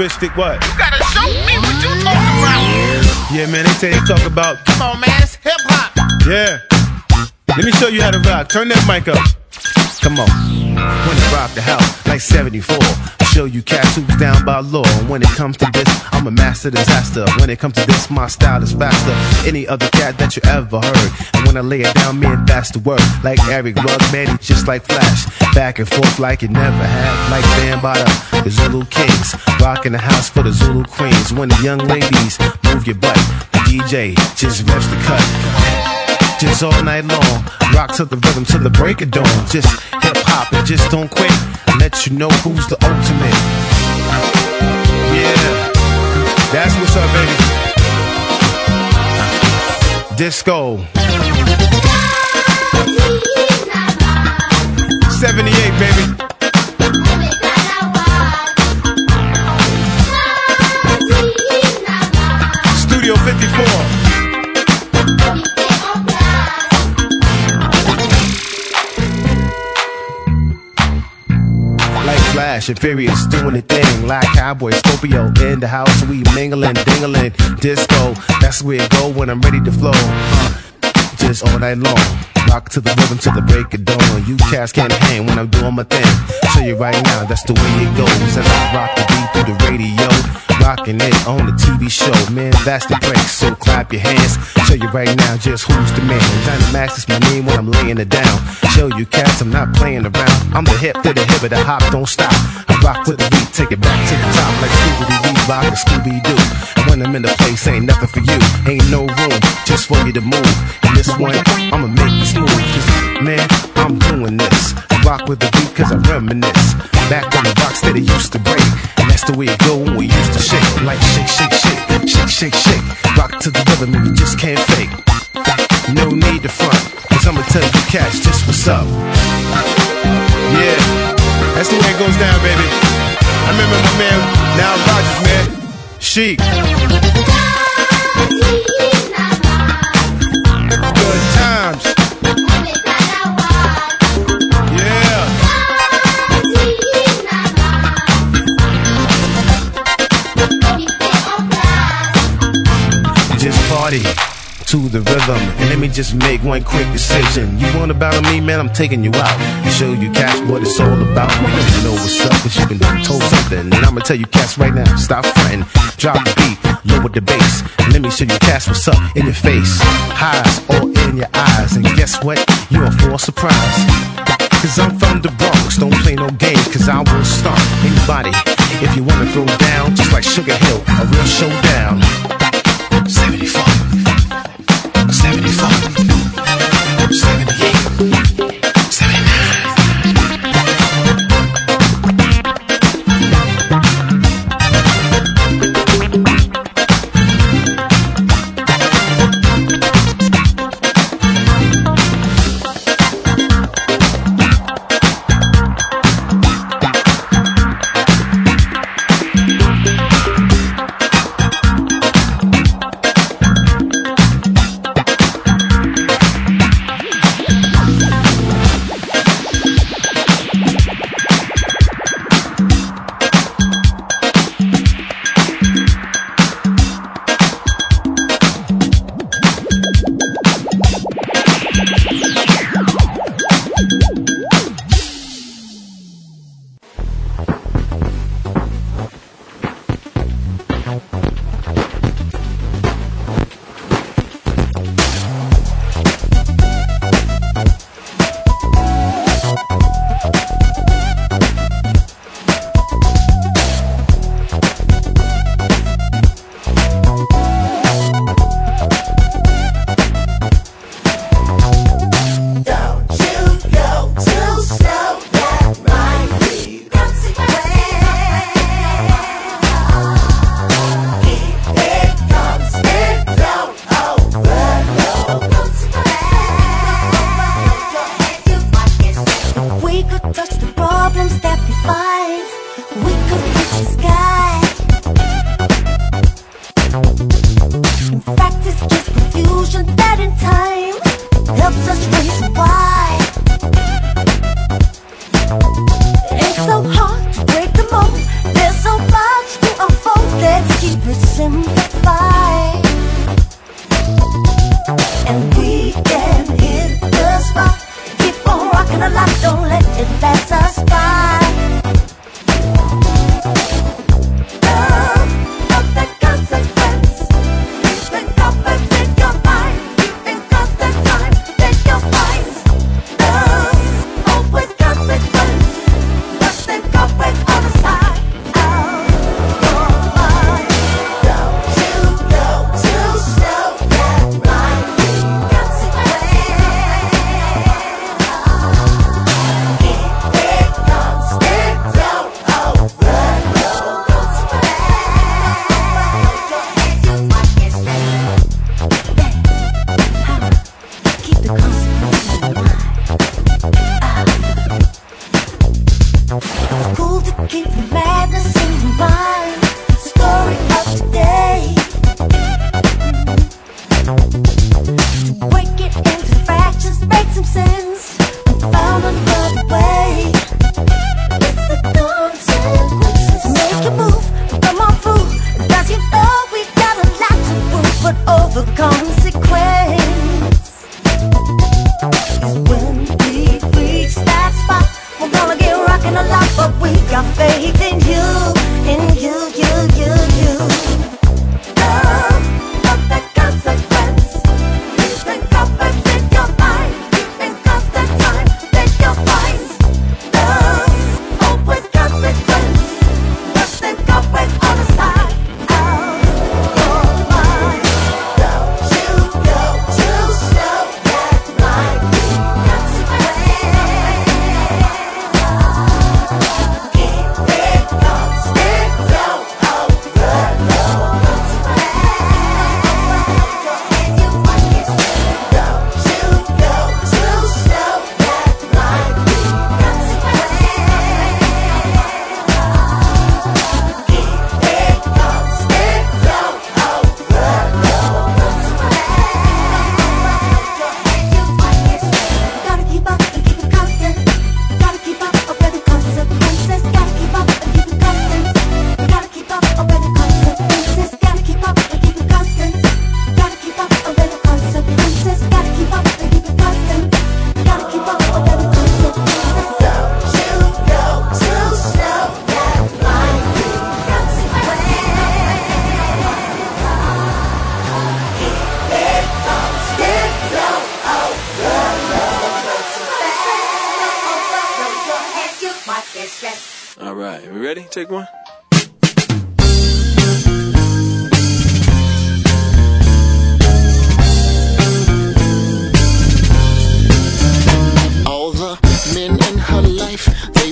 futuristic what? You gotta show me what you Yeah, man, they say they talk about. Come on, man, it's hip hop. Yeah. Let me show you how to rock. Turn that mic up. Come on. When I rock the house like 74. Show you cats who's down by law. And when it comes to this, I'm a master disaster. When it comes to this, my style is faster. Any other cat that you ever heard. And when I lay it down, man, that's the word. Like Erik Rug, man, just like Flash. Back and forth like it never had. Like Bambaataa, the Zulu Kings. Rocking the house for the Zulu Queens. When the young ladies move your butt, the DJ just reps the cut just all night long. Rock to the rhythm to the break of dawn. Just hip hop and just don't quit. Let you know who's the ultimate. Yeah, that's what's up, baby. Disco. 78, baby. Studio 54. like Flash and Furious doing the thing. Like Cowboy Scorpio in the house, we mingling, dingling, disco. That's where it go when I'm ready to flow. Uh, just all night long. Rock to the rhythm to the break of dawn. You cats can't hang when I'm doing my thing. Show you right now, that's the way it goes. As I rock the beat through the radio. Rocking it on the TV show, man, that's the break. So clap your hands. Show you right now just who's the man. Dynamax is my name when I'm laying it down. Show you cats I'm not playing around. I'm the hip to the hip of the hop, don't stop. I rock with the beat, take it back to the top like Scooby Doo, rock and Scooby Doo. When I'm in the place, ain't nothing for you. Ain't no room just for you to move. And this one, I'ma make you Cause man, I'm doing this. Rock with the beat cause I reminisce. Back on the box that it used to break. And that's the way it go when we used to shake. Like shake, shake, shake, shake, shake, shake. Rock to the rhythm and you just can't fake. No need to front. Cause I'ma tell you cash just what's up. Yeah, that's the way it goes down, baby. I remember my man, Nile Rodgers, man. Chic. The rhythm. And let me just make one quick decision. You want to battle me, man? I'm taking you out. And show you cats what it's all about. You know what's up, cause you been told something. And I'ma tell you cats right now, stop fronting. Drop the beat, lower the bass. And let me show you cats what's up in your face. Highs all in your eyes. And guess what? You're in for a surprise. Cause I'm from the Bronx, don't play no games, cause I will stomp anybody. If you wanna throw down, just like Sugar Hill, a real showdown. 74, I life. to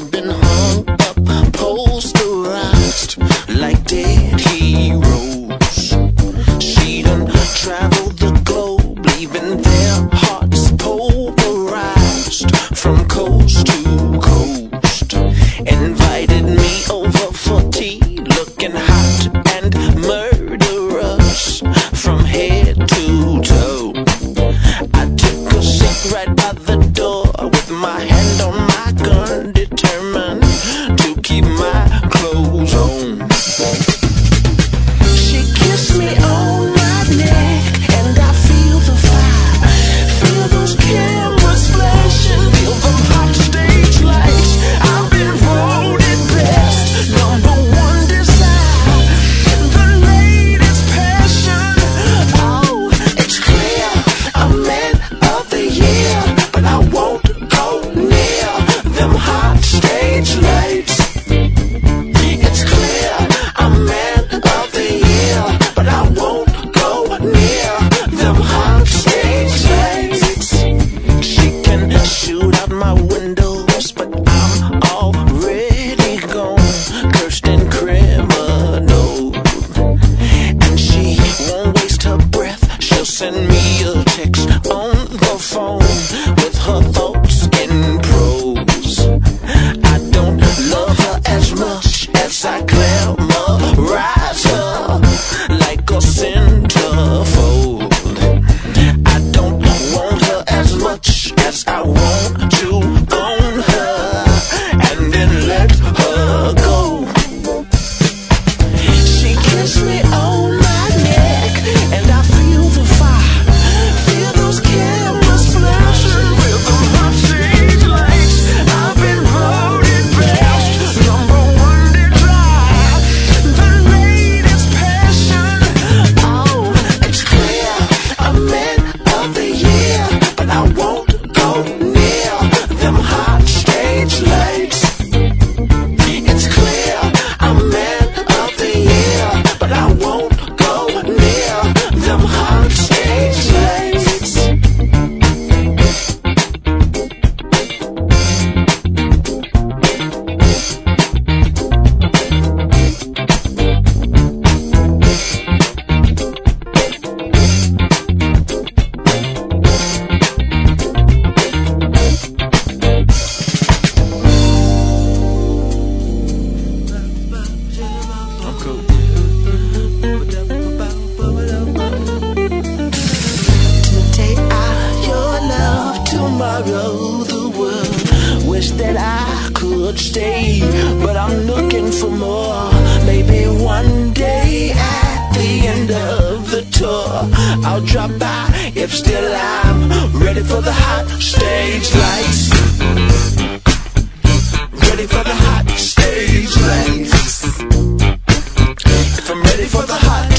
the world. Wish that I could stay, but I'm looking for more. Maybe one day at the end of the tour, I'll drop by if still I'm ready for the hot stage lights. Ready for the hot stage lights. If I'm ready for the hot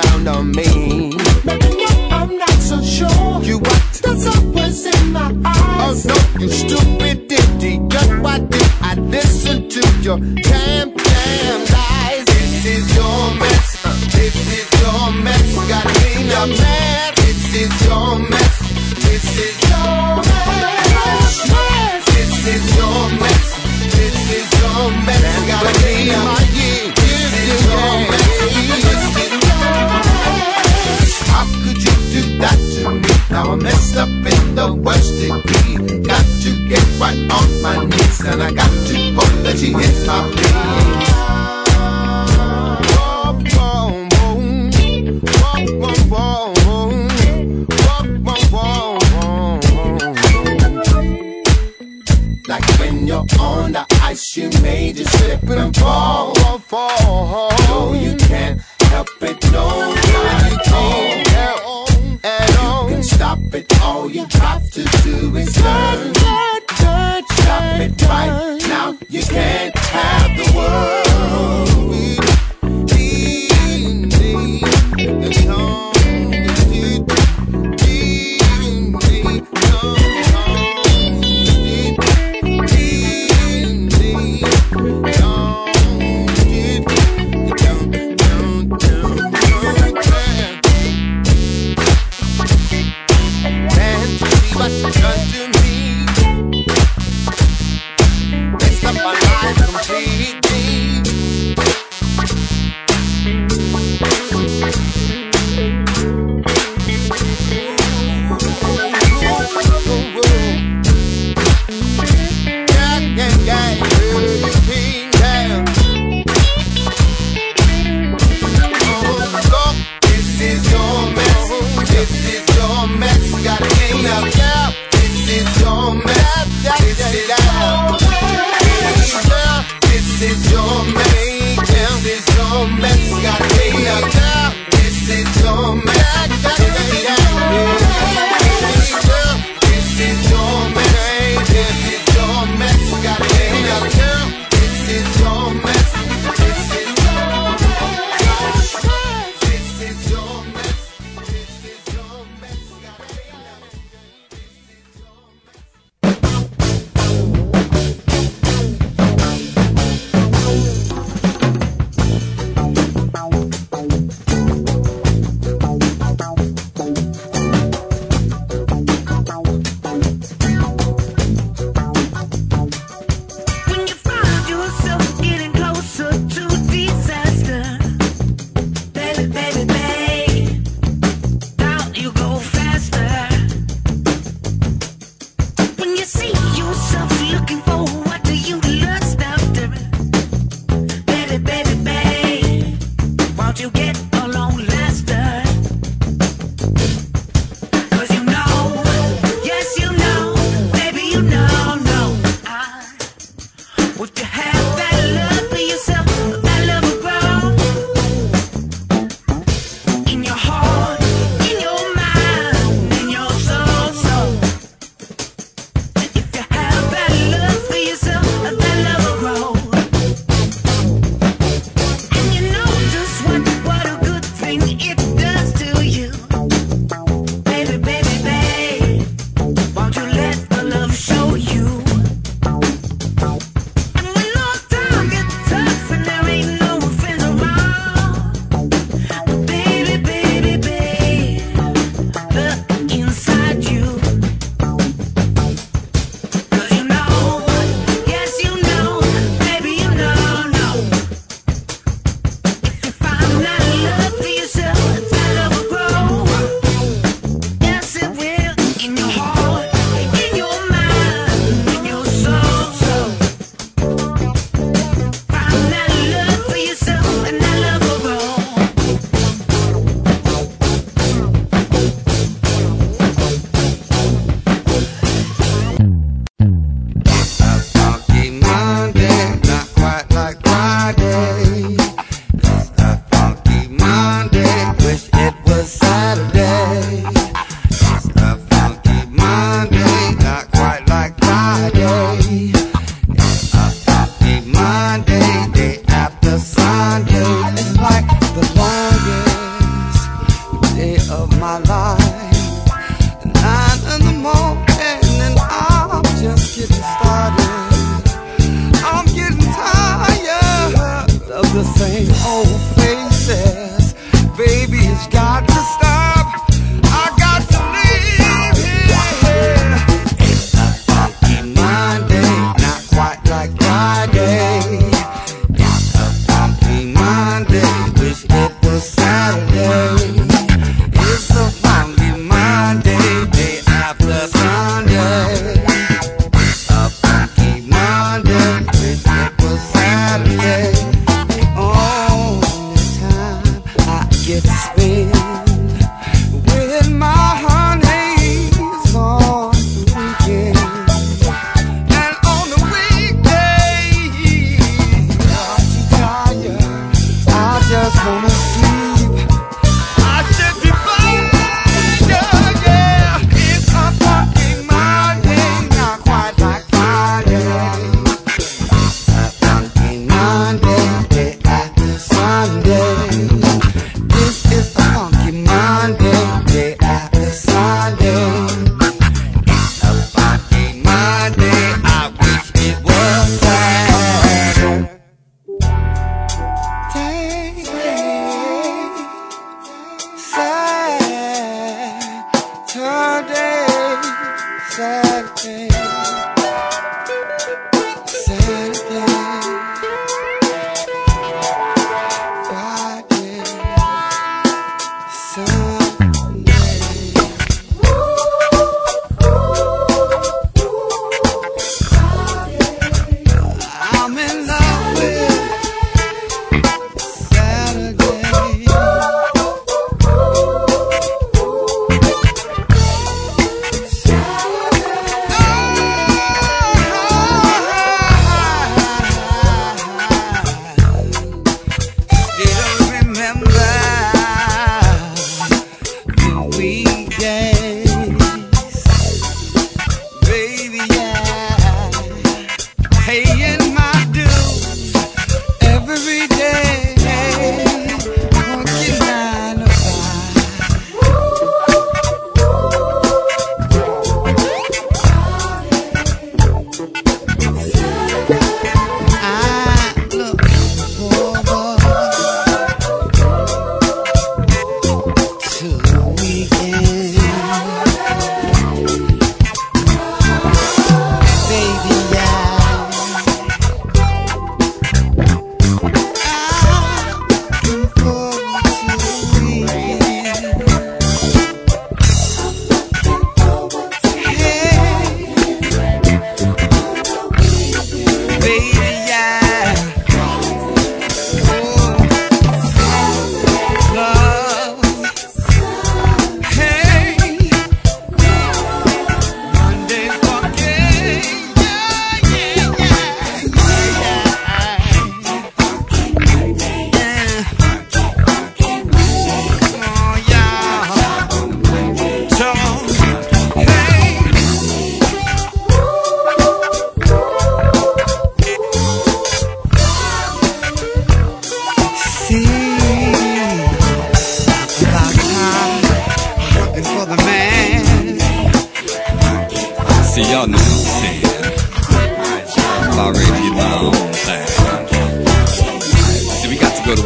around on me. Maybe I'm not so sure. You what? That's was in my eyes. Oh no, you stupid ditty. Just why did I listen to your damn, damn lies? This is your mess. This is your mess. Got me mad. This is your mess. up in the worst degree. Got to get right on my knees, and I got to hope that she is my Like when you're on the ice, you may just slip and fall.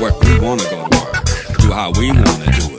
work we wanna go to work, do how we wanna do it.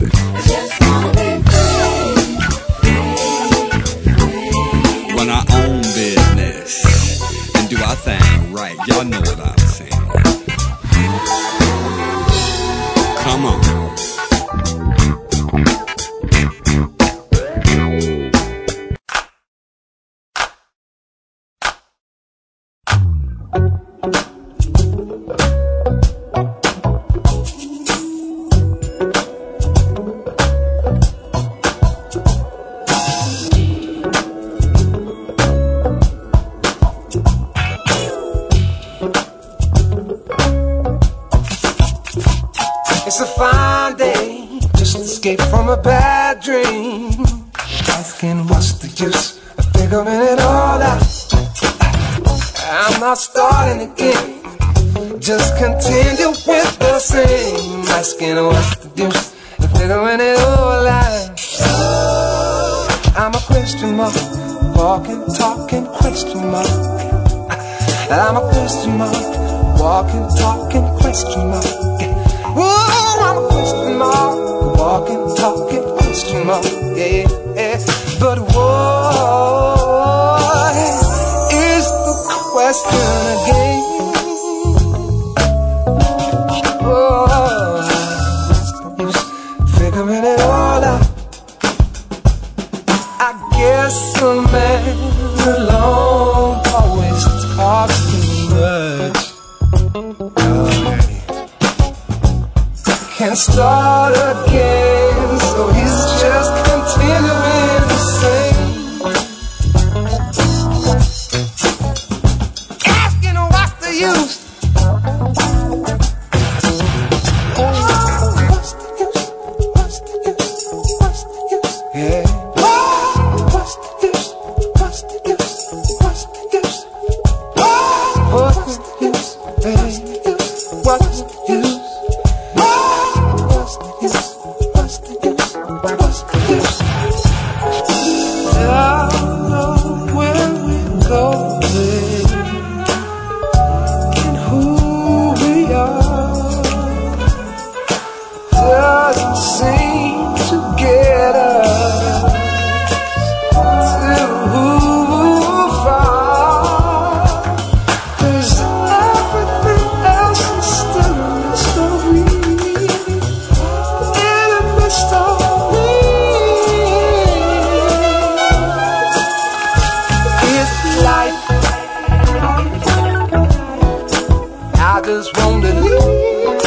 just wanna live.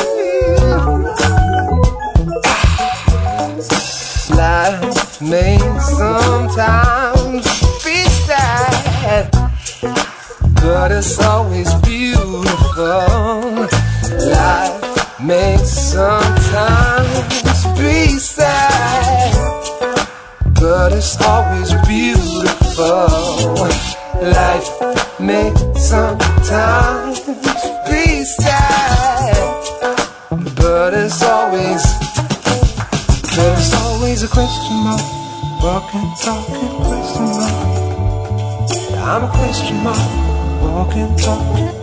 Life may sometimes be sad, but it's always beautiful. Life makes sometimes. can talk.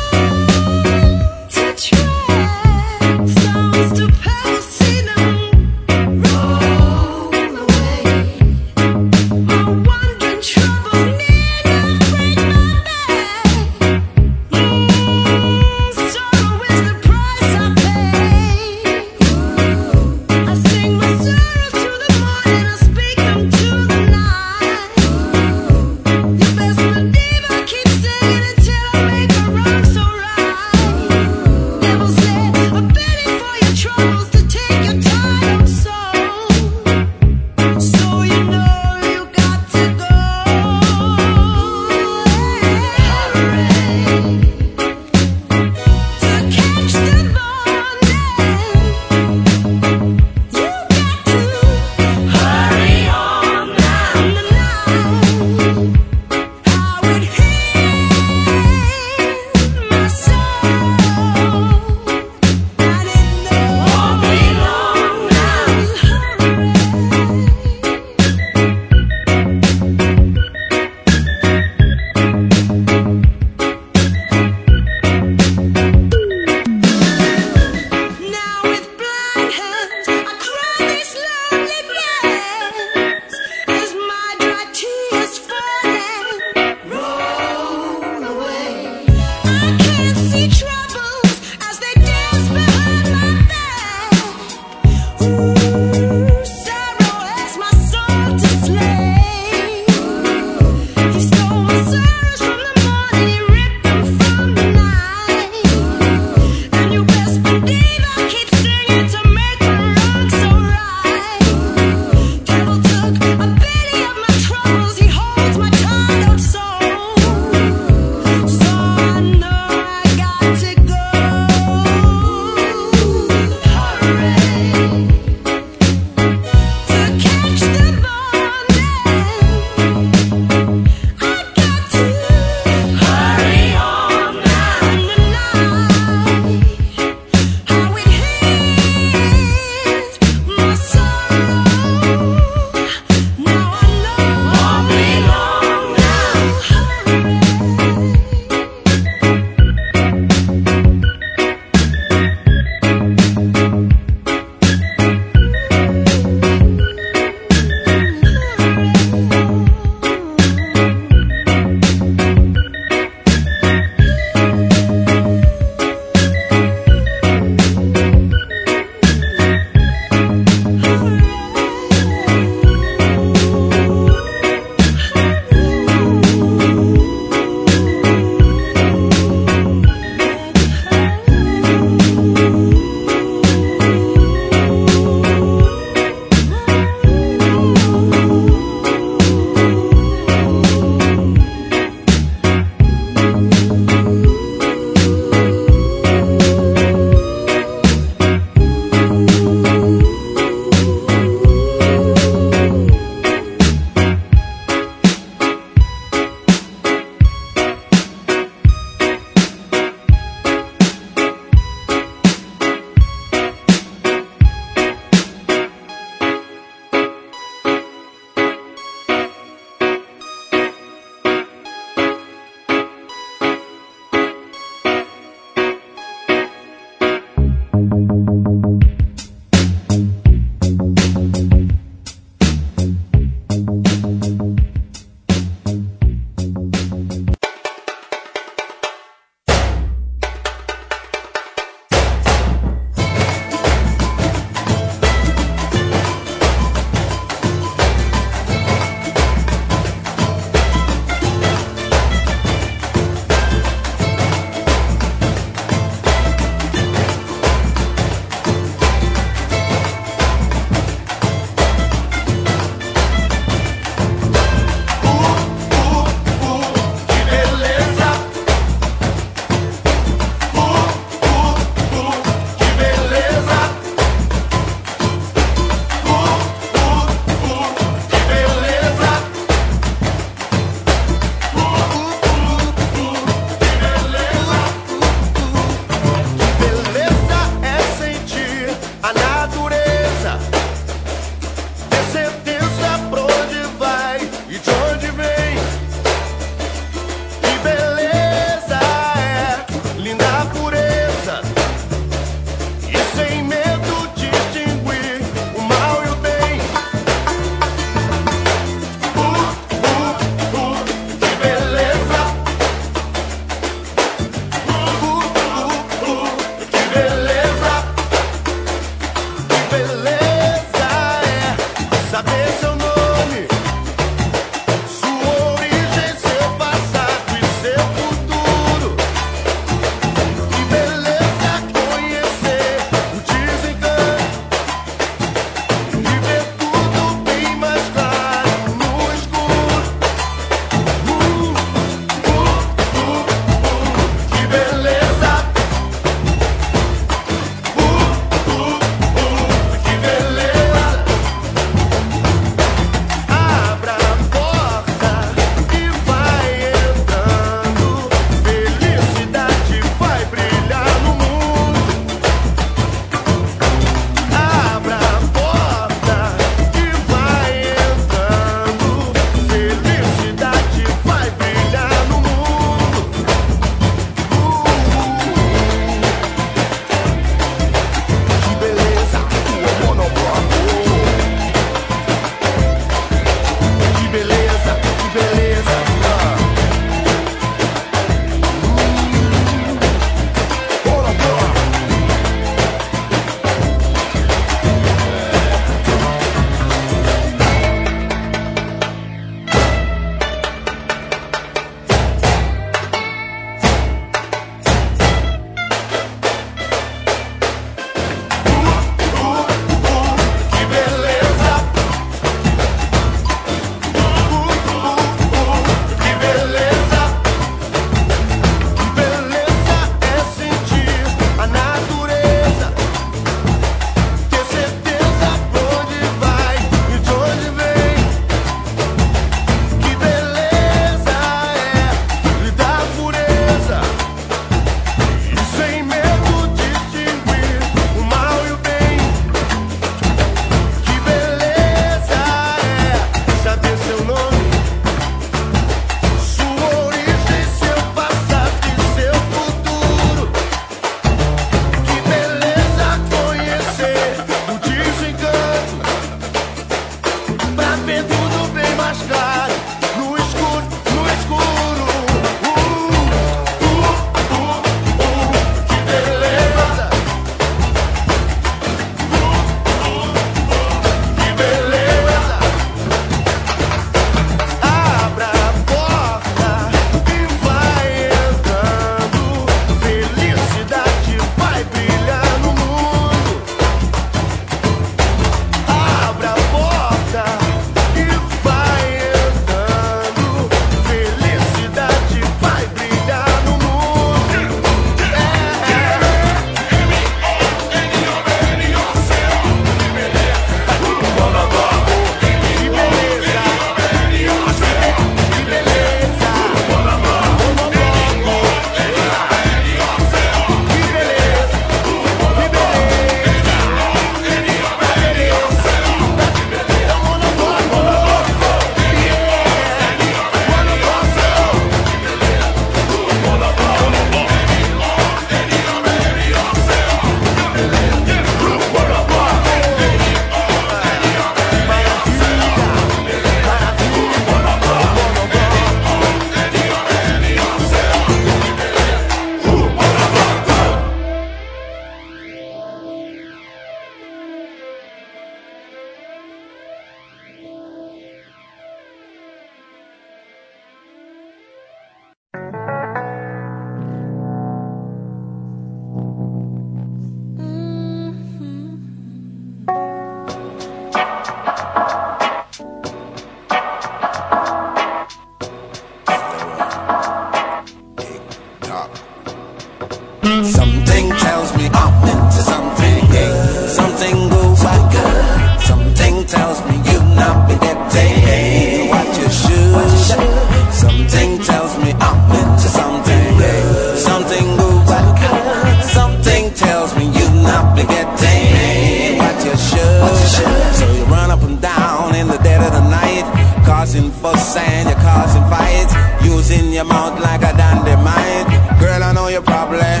your mouth like a dynamite. Girl, I know your problem.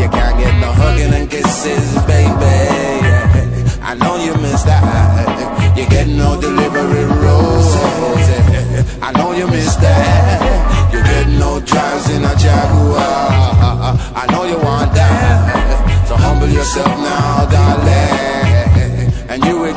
You can't get no hugging and kisses, baby. I know you miss that. You get no delivery roses. I know you miss that. You get no drives in a Jaguar. I know you want that. So humble yourself now, darling. And you will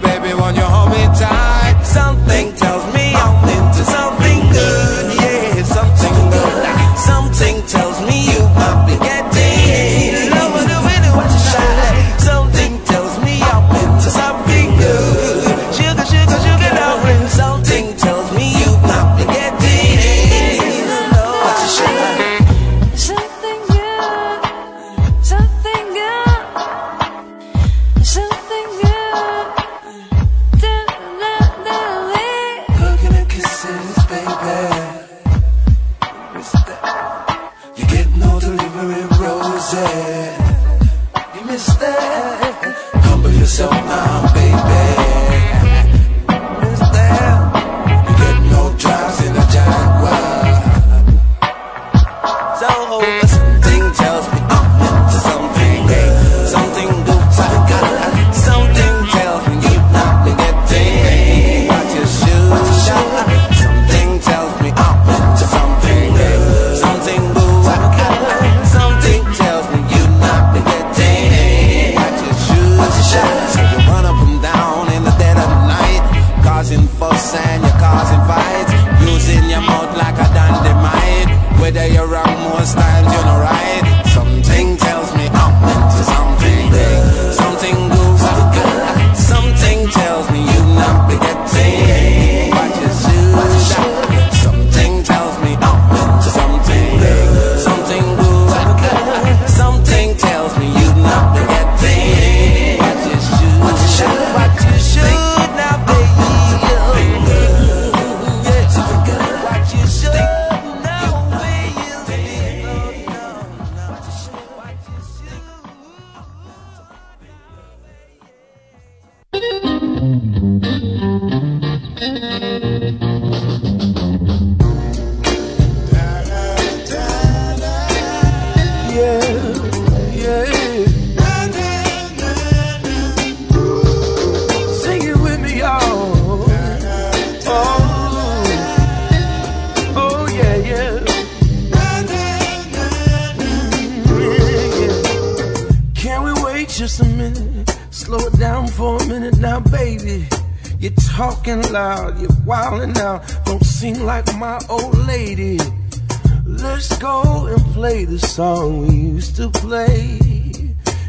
baby, when you. loud, you're wildin' out. Don't seem like my old lady. Let's go and play the song we used to play.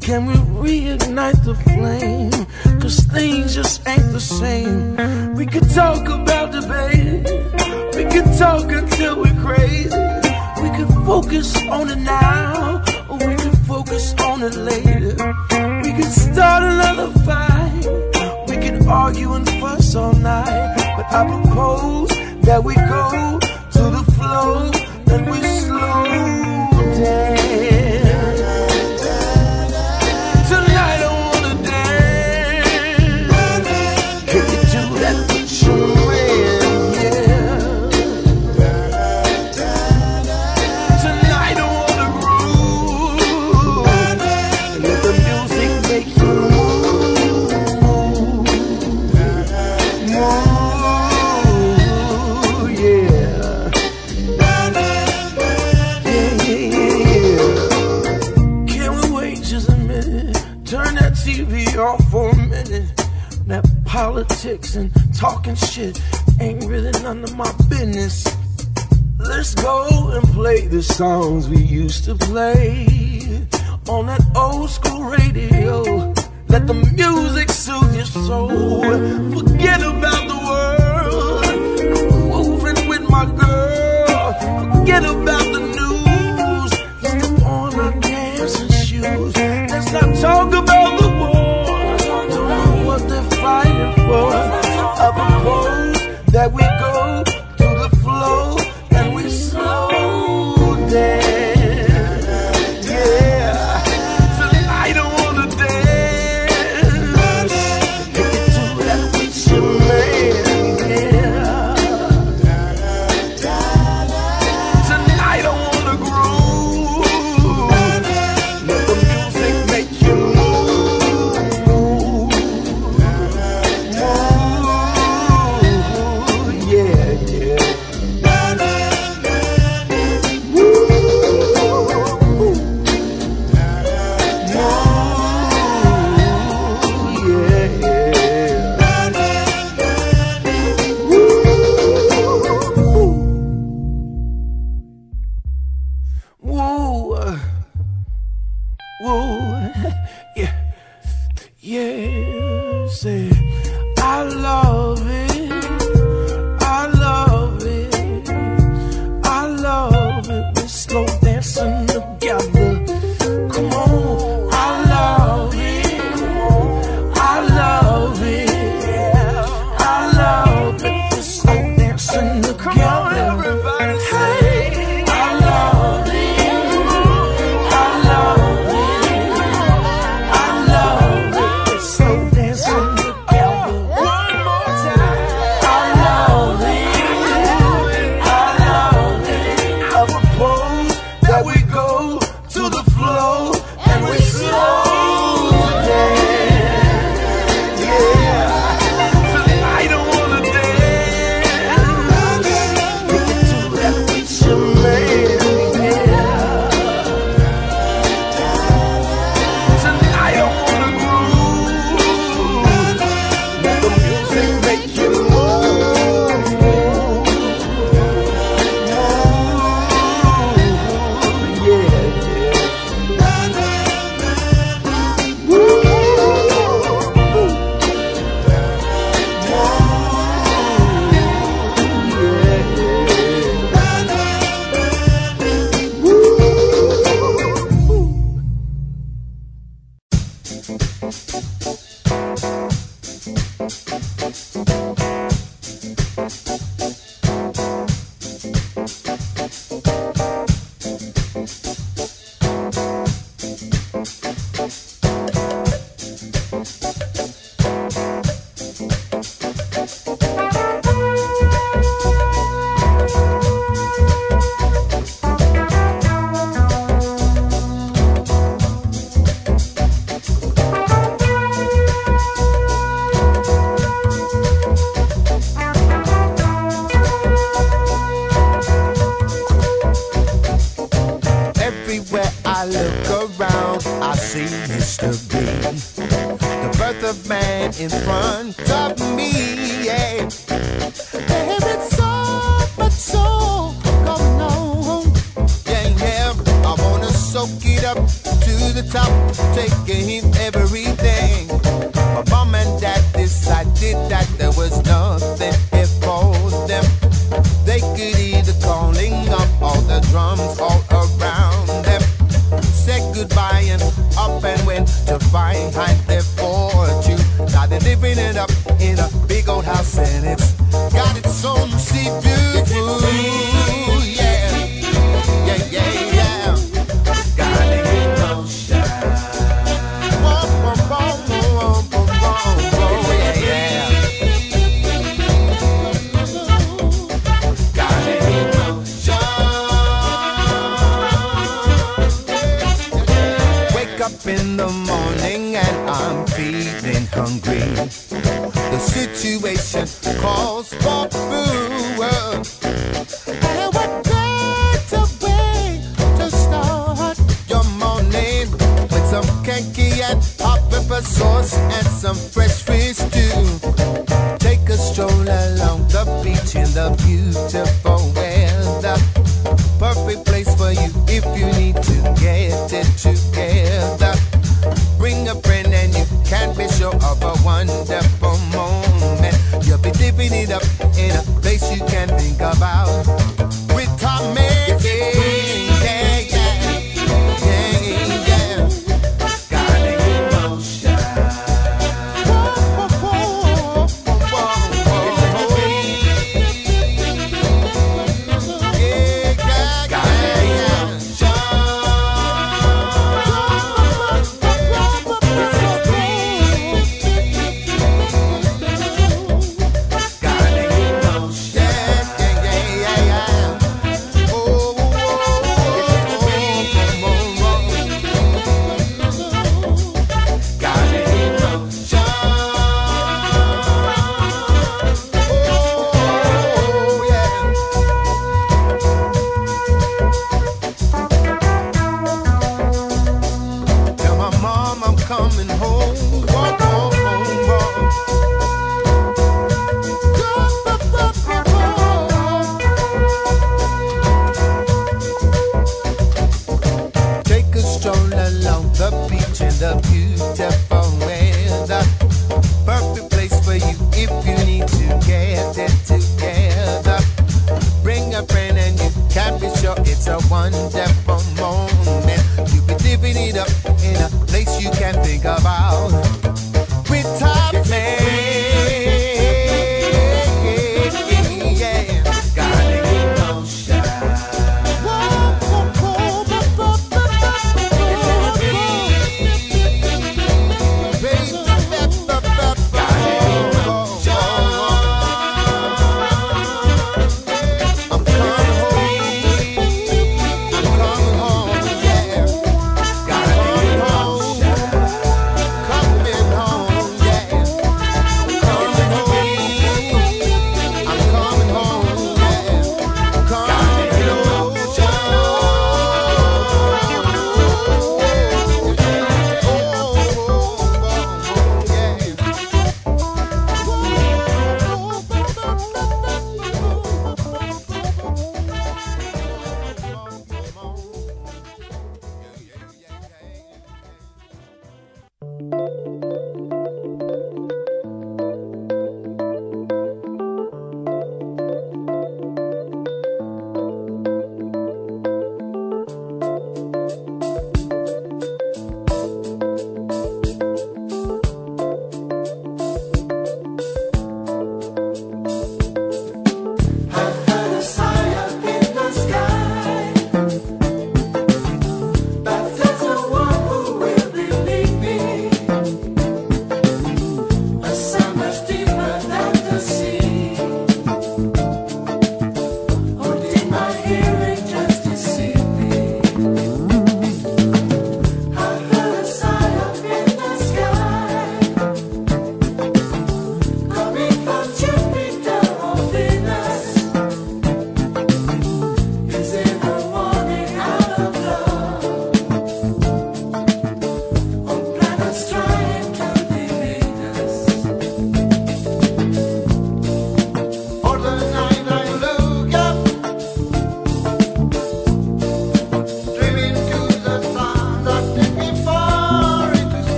Can we reignite the flame? Cause things just ain't the same. We could talk about the baby. We could talk until we're crazy. We could focus on it now, or we could focus on it later. We could start another fight. We could argue and fuss all night. I propose that we go shit ain't really none of my business. Let's go and play the songs we used to play on that old school radio. Let the music stood and up and went to find their fortune. Now they're living it up in a big old house and it's got its own sea beautiful. Yeah, yeah, yeah. situation calls for boo. And what better way to start your morning with some cakey and hot pepper sauce and some fresh fish too. Take a stroll along the beach in the beautiful weather. Perfect place for you if you need to get it together. Bring a friend and you can be sure of a wonderful living it up in a place you can think about. With Tom Mays.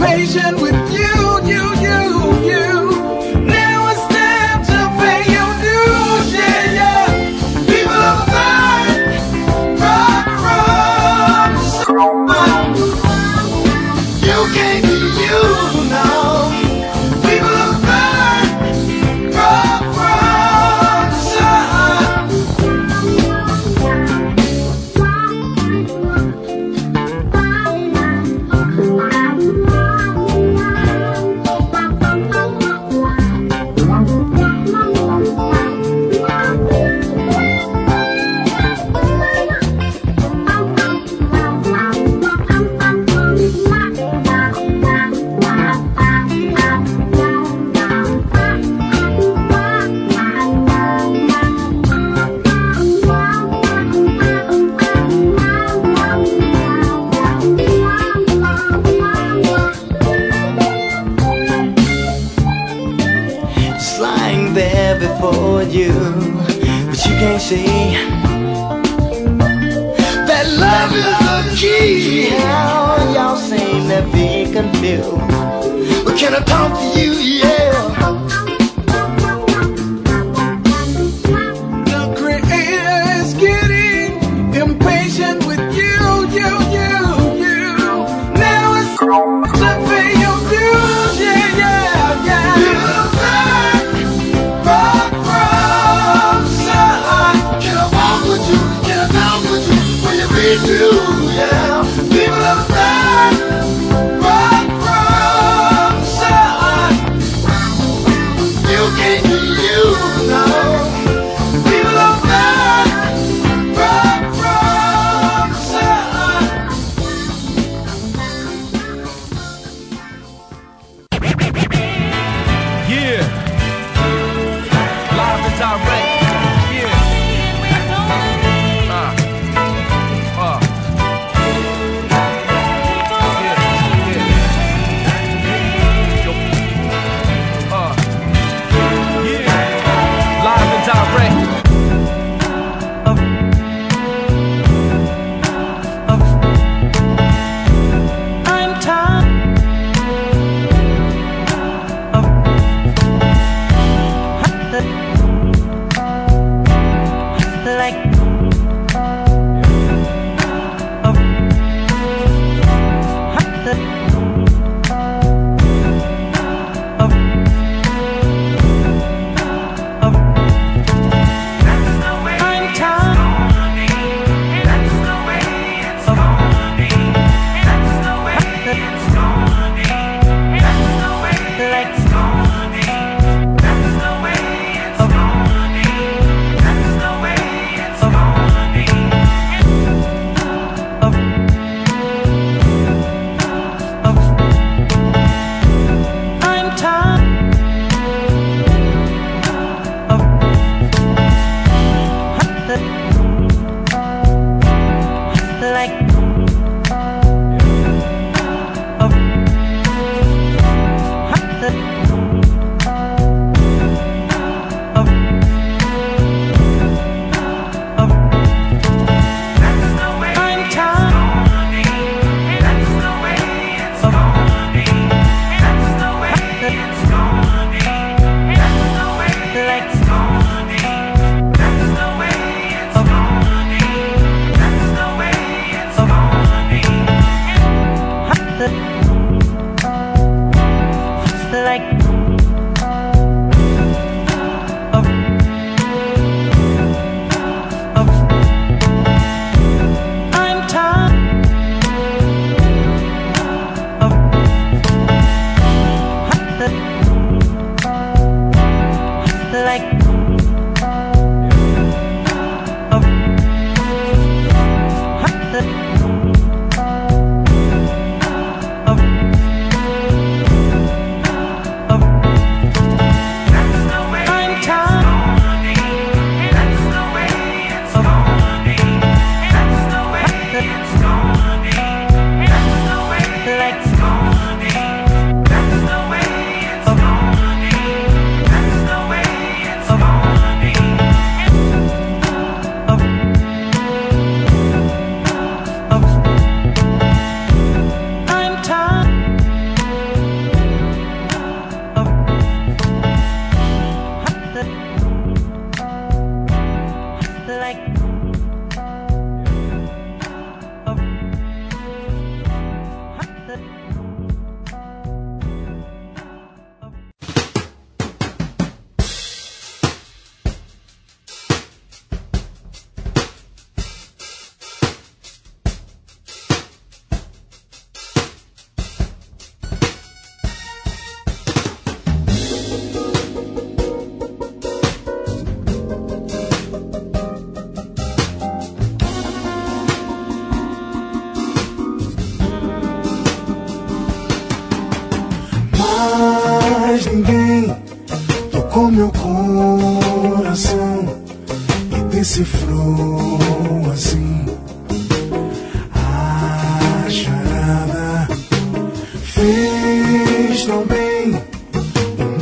Impatient with you,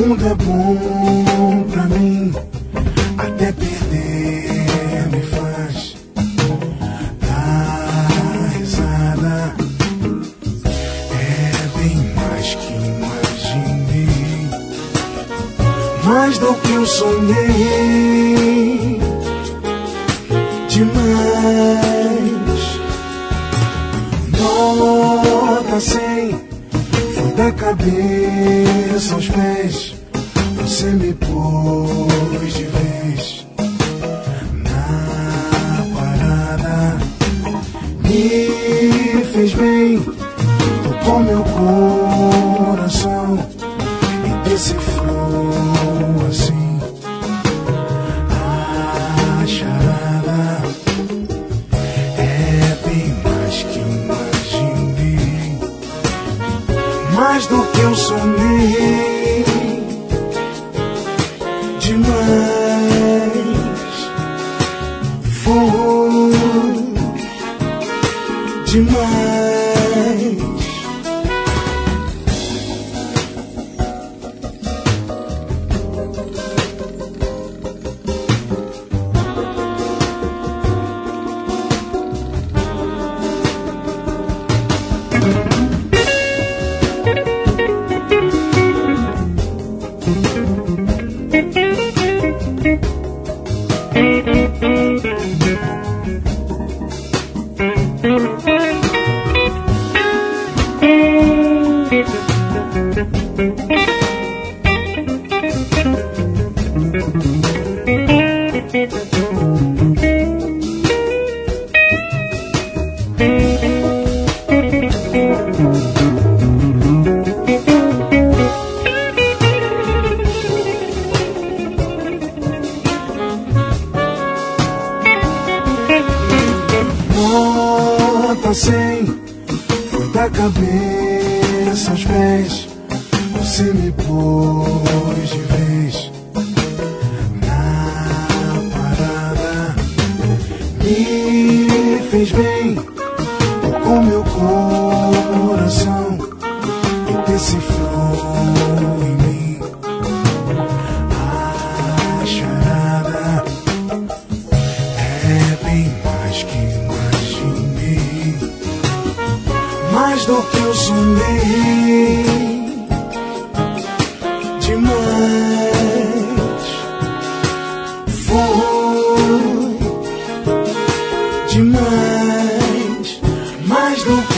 mundo é bom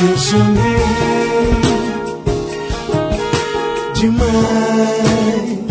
eu sonhei. Demais